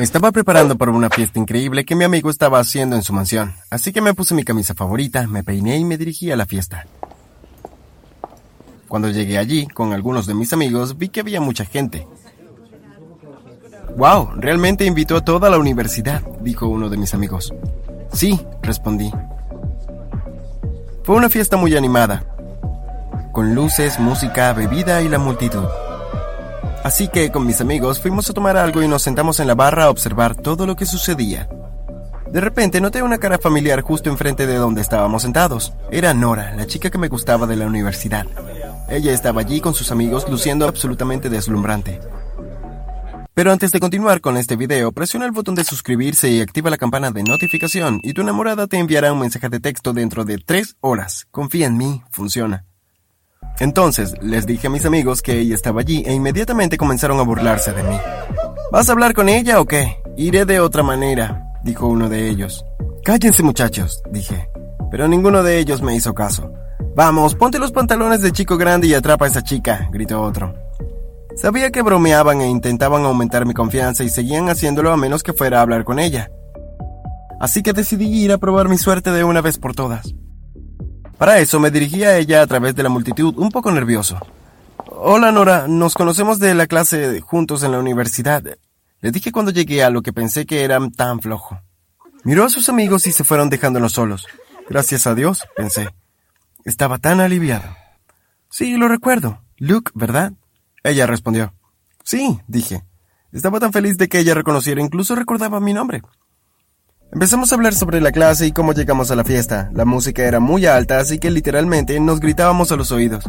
Me estaba preparando para una fiesta increíble que mi amigo estaba haciendo en su mansión, así que me puse mi camisa favorita, me peiné y me dirigí a la fiesta. Cuando llegué allí, con algunos de mis amigos, vi que había mucha gente. ¡Wow! Realmente invitó a toda la universidad, dijo uno de mis amigos. Sí, respondí. Fue una fiesta muy animada, con luces, música, bebida y la multitud. Así que con mis amigos fuimos a tomar algo y nos sentamos en la barra a observar todo lo que sucedía. De repente noté una cara familiar justo enfrente de donde estábamos sentados. Era Nora, la chica que me gustaba de la universidad. Ella estaba allí con sus amigos luciendo absolutamente deslumbrante. Pero antes de continuar con este video, presiona el botón de suscribirse y activa la campana de notificación y tu enamorada te enviará un mensaje de texto dentro de 3 horas. Confía en mí, funciona. Entonces les dije a mis amigos que ella estaba allí e inmediatamente comenzaron a burlarse de mí. ¿Vas a hablar con ella o qué? Iré de otra manera, dijo uno de ellos. Cállense muchachos, dije, pero ninguno de ellos me hizo caso. Vamos, ponte los pantalones de chico grande y atrapa a esa chica, gritó otro. Sabía que bromeaban e intentaban aumentar mi confianza y seguían haciéndolo a menos que fuera a hablar con ella. Así que decidí ir a probar mi suerte de una vez por todas. Para eso me dirigí a ella a través de la multitud, un poco nervioso. Hola Nora, nos conocemos de la clase juntos en la universidad. Le dije cuando llegué a lo que pensé que era tan flojo. Miró a sus amigos y se fueron dejándonos solos. Gracias a Dios, pensé. Estaba tan aliviado. Sí, lo recuerdo. Luke, ¿verdad? Ella respondió. Sí, dije. Estaba tan feliz de que ella reconociera, incluso recordaba mi nombre. Empezamos a hablar sobre la clase y cómo llegamos a la fiesta. La música era muy alta, así que literalmente nos gritábamos a los oídos.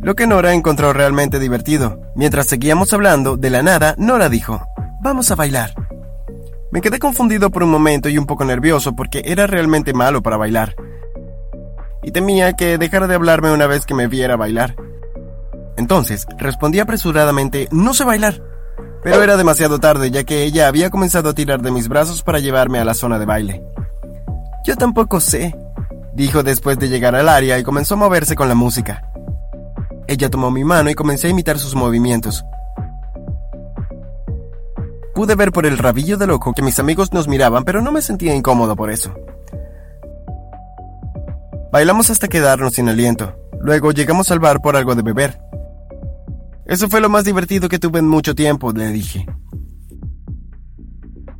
Lo que Nora encontró realmente divertido. Mientras seguíamos hablando, de la nada, Nora dijo, vamos a bailar. Me quedé confundido por un momento y un poco nervioso porque era realmente malo para bailar. Y temía que dejara de hablarme una vez que me viera bailar. Entonces, respondí apresuradamente, no sé bailar. Pero era demasiado tarde ya que ella había comenzado a tirar de mis brazos para llevarme a la zona de baile. Yo tampoco sé, dijo después de llegar al área y comenzó a moverse con la música. Ella tomó mi mano y comencé a imitar sus movimientos. Pude ver por el rabillo del ojo que mis amigos nos miraban, pero no me sentía incómodo por eso. Bailamos hasta quedarnos sin aliento. Luego llegamos al bar por algo de beber. Eso fue lo más divertido que tuve en mucho tiempo, le dije.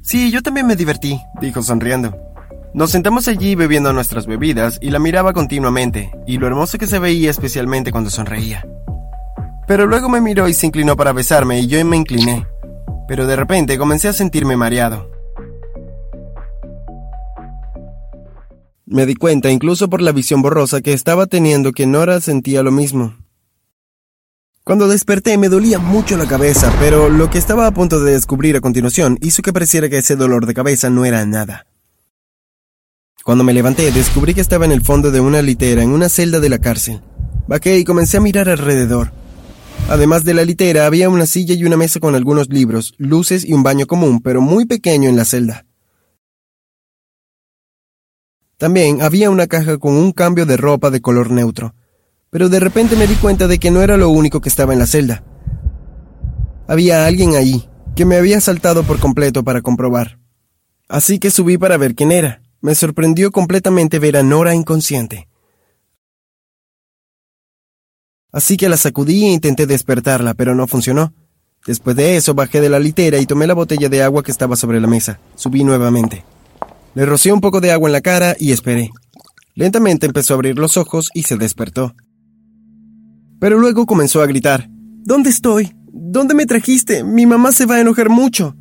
Sí, yo también me divertí, dijo sonriendo. Nos sentamos allí bebiendo nuestras bebidas y la miraba continuamente, y lo hermoso que se veía especialmente cuando sonreía. Pero luego me miró y se inclinó para besarme y yo me incliné. Pero de repente comencé a sentirme mareado. Me di cuenta, incluso por la visión borrosa que estaba teniendo, que Nora sentía lo mismo. Cuando desperté me dolía mucho la cabeza, pero lo que estaba a punto de descubrir a continuación hizo que pareciera que ese dolor de cabeza no era nada. Cuando me levanté descubrí que estaba en el fondo de una litera en una celda de la cárcel. Bajé y comencé a mirar alrededor. Además de la litera había una silla y una mesa con algunos libros, luces y un baño común, pero muy pequeño en la celda. También había una caja con un cambio de ropa de color neutro pero de repente me di cuenta de que no era lo único que estaba en la celda. Había alguien ahí, que me había saltado por completo para comprobar. Así que subí para ver quién era. Me sorprendió completamente ver a Nora inconsciente. Así que la sacudí e intenté despertarla, pero no funcionó. Después de eso bajé de la litera y tomé la botella de agua que estaba sobre la mesa. Subí nuevamente. Le rocié un poco de agua en la cara y esperé. Lentamente empezó a abrir los ojos y se despertó. Pero luego comenzó a gritar, ¿Dónde estoy? ¿Dónde me trajiste? Mi mamá se va a enojar mucho.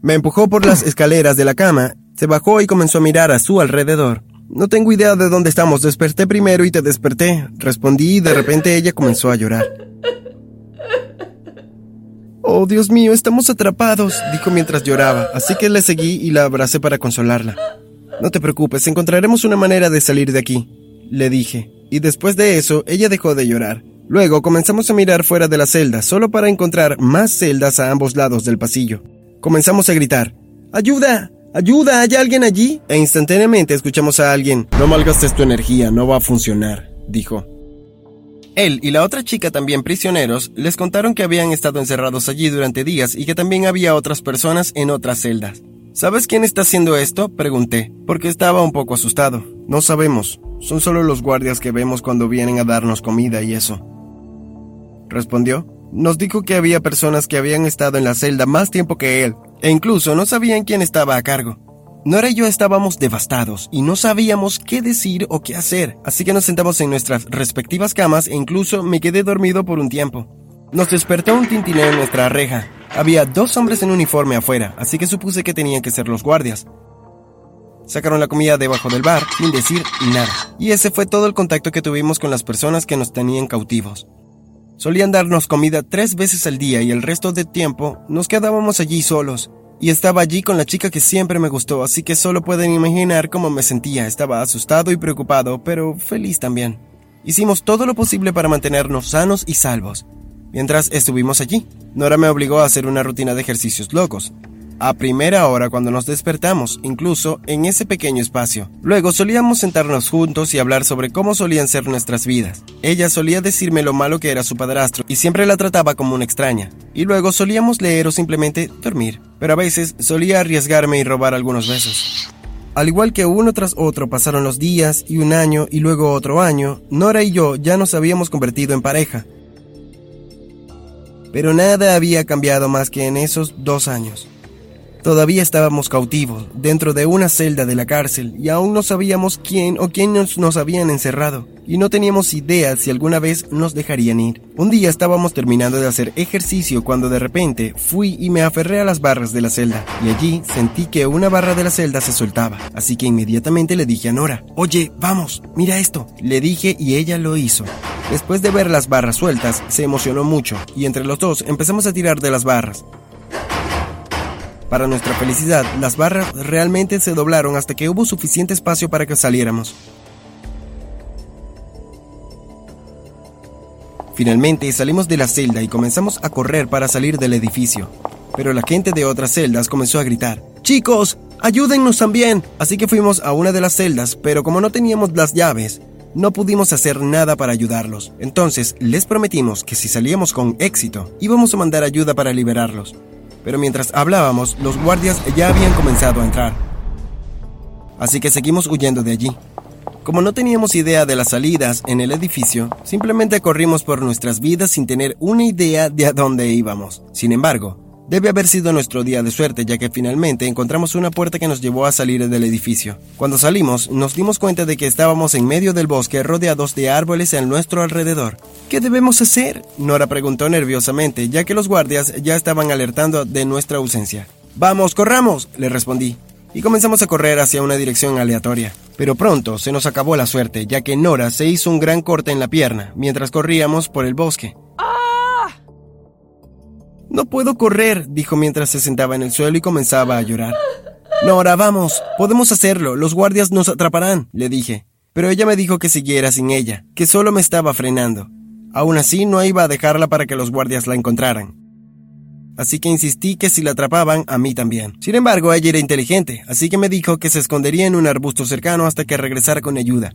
Me empujó por las escaleras de la cama, se bajó y comenzó a mirar a su alrededor. No tengo idea de dónde estamos, desperté primero y te desperté, respondí y de repente ella comenzó a llorar. Oh, Dios mío, estamos atrapados, dijo mientras lloraba, así que le seguí y la abracé para consolarla. No te preocupes, encontraremos una manera de salir de aquí, le dije y después de eso ella dejó de llorar. Luego comenzamos a mirar fuera de la celda, solo para encontrar más celdas a ambos lados del pasillo. Comenzamos a gritar, ¡Ayuda! ¡Ayuda! ¿Hay alguien allí? E instantáneamente escuchamos a alguien, No malgastes tu energía, no va a funcionar, dijo. Él y la otra chica también prisioneros les contaron que habían estado encerrados allí durante días y que también había otras personas en otras celdas. ¿Sabes quién está haciendo esto? Pregunté, porque estaba un poco asustado. No sabemos, son solo los guardias que vemos cuando vienen a darnos comida y eso. Respondió. Nos dijo que había personas que habían estado en la celda más tiempo que él, e incluso no sabían quién estaba a cargo. Nora y yo estábamos devastados y no sabíamos qué decir o qué hacer, así que nos sentamos en nuestras respectivas camas e incluso me quedé dormido por un tiempo. Nos despertó un tintineo en nuestra reja. Había dos hombres en uniforme afuera, así que supuse que tenían que ser los guardias. Sacaron la comida debajo del bar sin decir nada, y ese fue todo el contacto que tuvimos con las personas que nos tenían cautivos. Solían darnos comida tres veces al día y el resto del tiempo nos quedábamos allí solos, y estaba allí con la chica que siempre me gustó, así que solo pueden imaginar cómo me sentía. Estaba asustado y preocupado, pero feliz también. Hicimos todo lo posible para mantenernos sanos y salvos. Mientras estuvimos allí, Nora me obligó a hacer una rutina de ejercicios locos a primera hora cuando nos despertamos, incluso en ese pequeño espacio. Luego solíamos sentarnos juntos y hablar sobre cómo solían ser nuestras vidas. Ella solía decirme lo malo que era su padrastro y siempre la trataba como una extraña. Y luego solíamos leer o simplemente dormir. Pero a veces solía arriesgarme y robar algunos besos. Al igual que uno tras otro pasaron los días y un año y luego otro año, Nora y yo ya nos habíamos convertido en pareja. Pero nada había cambiado más que en esos dos años. Todavía estábamos cautivos, dentro de una celda de la cárcel, y aún no sabíamos quién o quiénes nos habían encerrado, y no teníamos idea si alguna vez nos dejarían ir. Un día estábamos terminando de hacer ejercicio cuando de repente fui y me aferré a las barras de la celda, y allí sentí que una barra de la celda se soltaba, así que inmediatamente le dije a Nora, oye, vamos, mira esto. Le dije y ella lo hizo. Después de ver las barras sueltas, se emocionó mucho, y entre los dos empezamos a tirar de las barras. Para nuestra felicidad, las barras realmente se doblaron hasta que hubo suficiente espacio para que saliéramos. Finalmente salimos de la celda y comenzamos a correr para salir del edificio. Pero la gente de otras celdas comenzó a gritar, Chicos, ayúdennos también. Así que fuimos a una de las celdas, pero como no teníamos las llaves, no pudimos hacer nada para ayudarlos. Entonces les prometimos que si salíamos con éxito, íbamos a mandar ayuda para liberarlos pero mientras hablábamos, los guardias ya habían comenzado a entrar. Así que seguimos huyendo de allí. Como no teníamos idea de las salidas en el edificio, simplemente corrimos por nuestras vidas sin tener una idea de a dónde íbamos. Sin embargo, Debe haber sido nuestro día de suerte, ya que finalmente encontramos una puerta que nos llevó a salir del edificio. Cuando salimos, nos dimos cuenta de que estábamos en medio del bosque rodeados de árboles a nuestro alrededor. ¿Qué debemos hacer? Nora preguntó nerviosamente, ya que los guardias ya estaban alertando de nuestra ausencia. Vamos, corramos, le respondí, y comenzamos a correr hacia una dirección aleatoria. Pero pronto se nos acabó la suerte, ya que Nora se hizo un gran corte en la pierna mientras corríamos por el bosque. No puedo correr, dijo mientras se sentaba en el suelo y comenzaba a llorar. Nora, vamos, podemos hacerlo, los guardias nos atraparán, le dije. Pero ella me dijo que siguiera sin ella, que solo me estaba frenando. Aún así, no iba a dejarla para que los guardias la encontraran. Así que insistí que si la atrapaban, a mí también. Sin embargo, ella era inteligente, así que me dijo que se escondería en un arbusto cercano hasta que regresara con ayuda.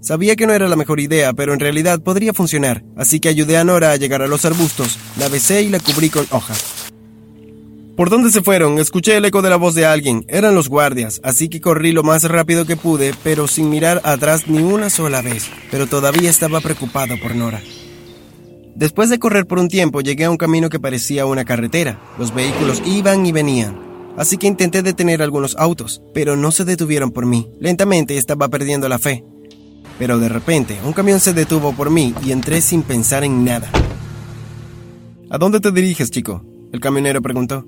Sabía que no era la mejor idea, pero en realidad podría funcionar, así que ayudé a Nora a llegar a los arbustos, la besé y la cubrí con hojas. ¿Por dónde se fueron? Escuché el eco de la voz de alguien. Eran los guardias, así que corrí lo más rápido que pude, pero sin mirar atrás ni una sola vez. Pero todavía estaba preocupado por Nora. Después de correr por un tiempo, llegué a un camino que parecía una carretera. Los vehículos iban y venían. Así que intenté detener algunos autos, pero no se detuvieron por mí. Lentamente estaba perdiendo la fe. Pero de repente, un camión se detuvo por mí y entré sin pensar en nada. ¿A dónde te diriges, chico? El camionero preguntó.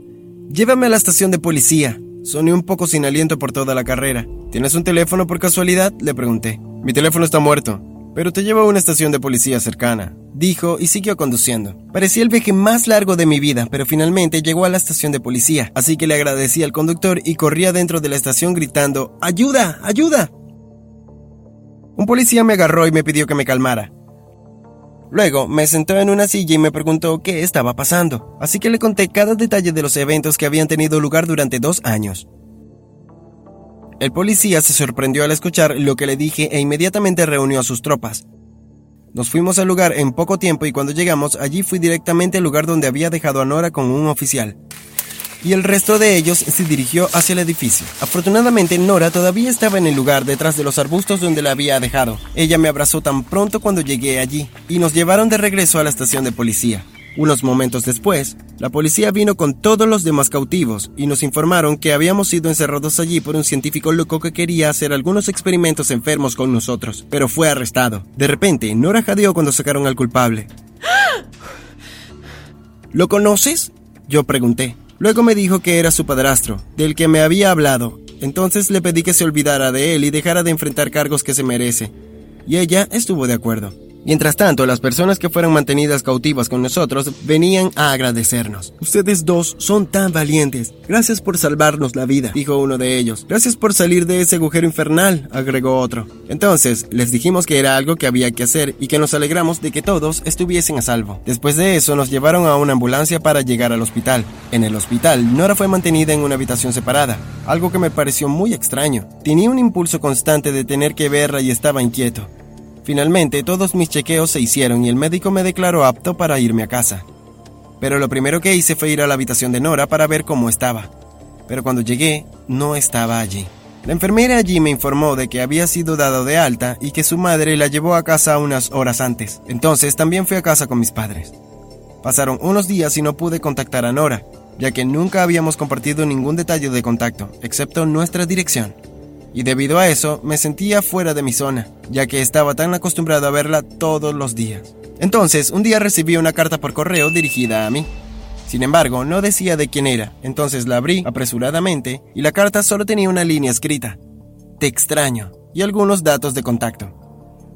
Llévame a la estación de policía. Soné un poco sin aliento por toda la carrera. ¿Tienes un teléfono por casualidad? Le pregunté. Mi teléfono está muerto, pero te llevo a una estación de policía cercana, dijo y siguió conduciendo. Parecía el viaje más largo de mi vida, pero finalmente llegó a la estación de policía, así que le agradecí al conductor y corría dentro de la estación gritando ¡Ayuda! ¡Ayuda! Un policía me agarró y me pidió que me calmara. Luego me sentó en una silla y me preguntó qué estaba pasando, así que le conté cada detalle de los eventos que habían tenido lugar durante dos años. El policía se sorprendió al escuchar lo que le dije e inmediatamente reunió a sus tropas. Nos fuimos al lugar en poco tiempo y cuando llegamos allí fui directamente al lugar donde había dejado a Nora con un oficial. Y el resto de ellos se dirigió hacia el edificio. Afortunadamente Nora todavía estaba en el lugar detrás de los arbustos donde la había dejado. Ella me abrazó tan pronto cuando llegué allí y nos llevaron de regreso a la estación de policía. Unos momentos después, la policía vino con todos los demás cautivos y nos informaron que habíamos sido encerrados allí por un científico loco que quería hacer algunos experimentos enfermos con nosotros, pero fue arrestado. De repente, Nora jadeó cuando sacaron al culpable. ¿Lo conoces? Yo pregunté. Luego me dijo que era su padrastro, del que me había hablado. Entonces le pedí que se olvidara de él y dejara de enfrentar cargos que se merece. Y ella estuvo de acuerdo. Mientras tanto, las personas que fueron mantenidas cautivas con nosotros venían a agradecernos. Ustedes dos son tan valientes. Gracias por salvarnos la vida, dijo uno de ellos. Gracias por salir de ese agujero infernal, agregó otro. Entonces, les dijimos que era algo que había que hacer y que nos alegramos de que todos estuviesen a salvo. Después de eso, nos llevaron a una ambulancia para llegar al hospital. En el hospital, Nora fue mantenida en una habitación separada, algo que me pareció muy extraño. Tenía un impulso constante de tener que verla y estaba inquieto. Finalmente, todos mis chequeos se hicieron y el médico me declaró apto para irme a casa. Pero lo primero que hice fue ir a la habitación de Nora para ver cómo estaba. Pero cuando llegué, no estaba allí. La enfermera allí me informó de que había sido dado de alta y que su madre la llevó a casa unas horas antes. Entonces también fui a casa con mis padres. Pasaron unos días y no pude contactar a Nora, ya que nunca habíamos compartido ningún detalle de contacto, excepto nuestra dirección y debido a eso me sentía fuera de mi zona, ya que estaba tan acostumbrado a verla todos los días. Entonces, un día recibí una carta por correo dirigida a mí. Sin embargo, no decía de quién era, entonces la abrí apresuradamente y la carta solo tenía una línea escrita. Te extraño y algunos datos de contacto.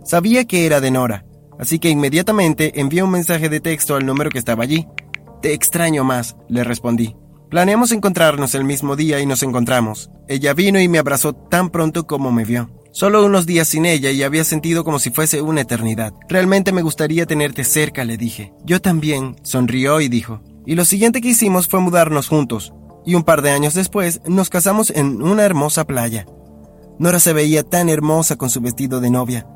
Sabía que era de Nora, así que inmediatamente envié un mensaje de texto al número que estaba allí. Te extraño más, le respondí. Planeamos encontrarnos el mismo día y nos encontramos. Ella vino y me abrazó tan pronto como me vio. Solo unos días sin ella y había sentido como si fuese una eternidad. Realmente me gustaría tenerte cerca, le dije. Yo también, sonrió y dijo. Y lo siguiente que hicimos fue mudarnos juntos. Y un par de años después nos casamos en una hermosa playa. Nora se veía tan hermosa con su vestido de novia.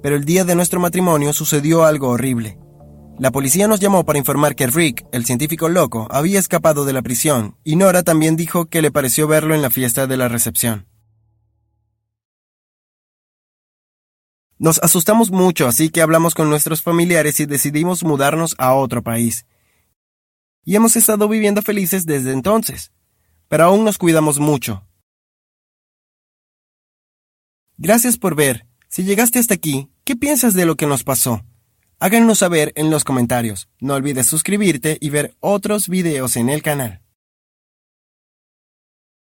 Pero el día de nuestro matrimonio sucedió algo horrible. La policía nos llamó para informar que Rick, el científico loco, había escapado de la prisión, y Nora también dijo que le pareció verlo en la fiesta de la recepción. Nos asustamos mucho, así que hablamos con nuestros familiares y decidimos mudarnos a otro país. Y hemos estado viviendo felices desde entonces, pero aún nos cuidamos mucho. Gracias por ver. Si llegaste hasta aquí, ¿qué piensas de lo que nos pasó? Háganos saber en los comentarios. No olvides suscribirte y ver otros videos en el canal.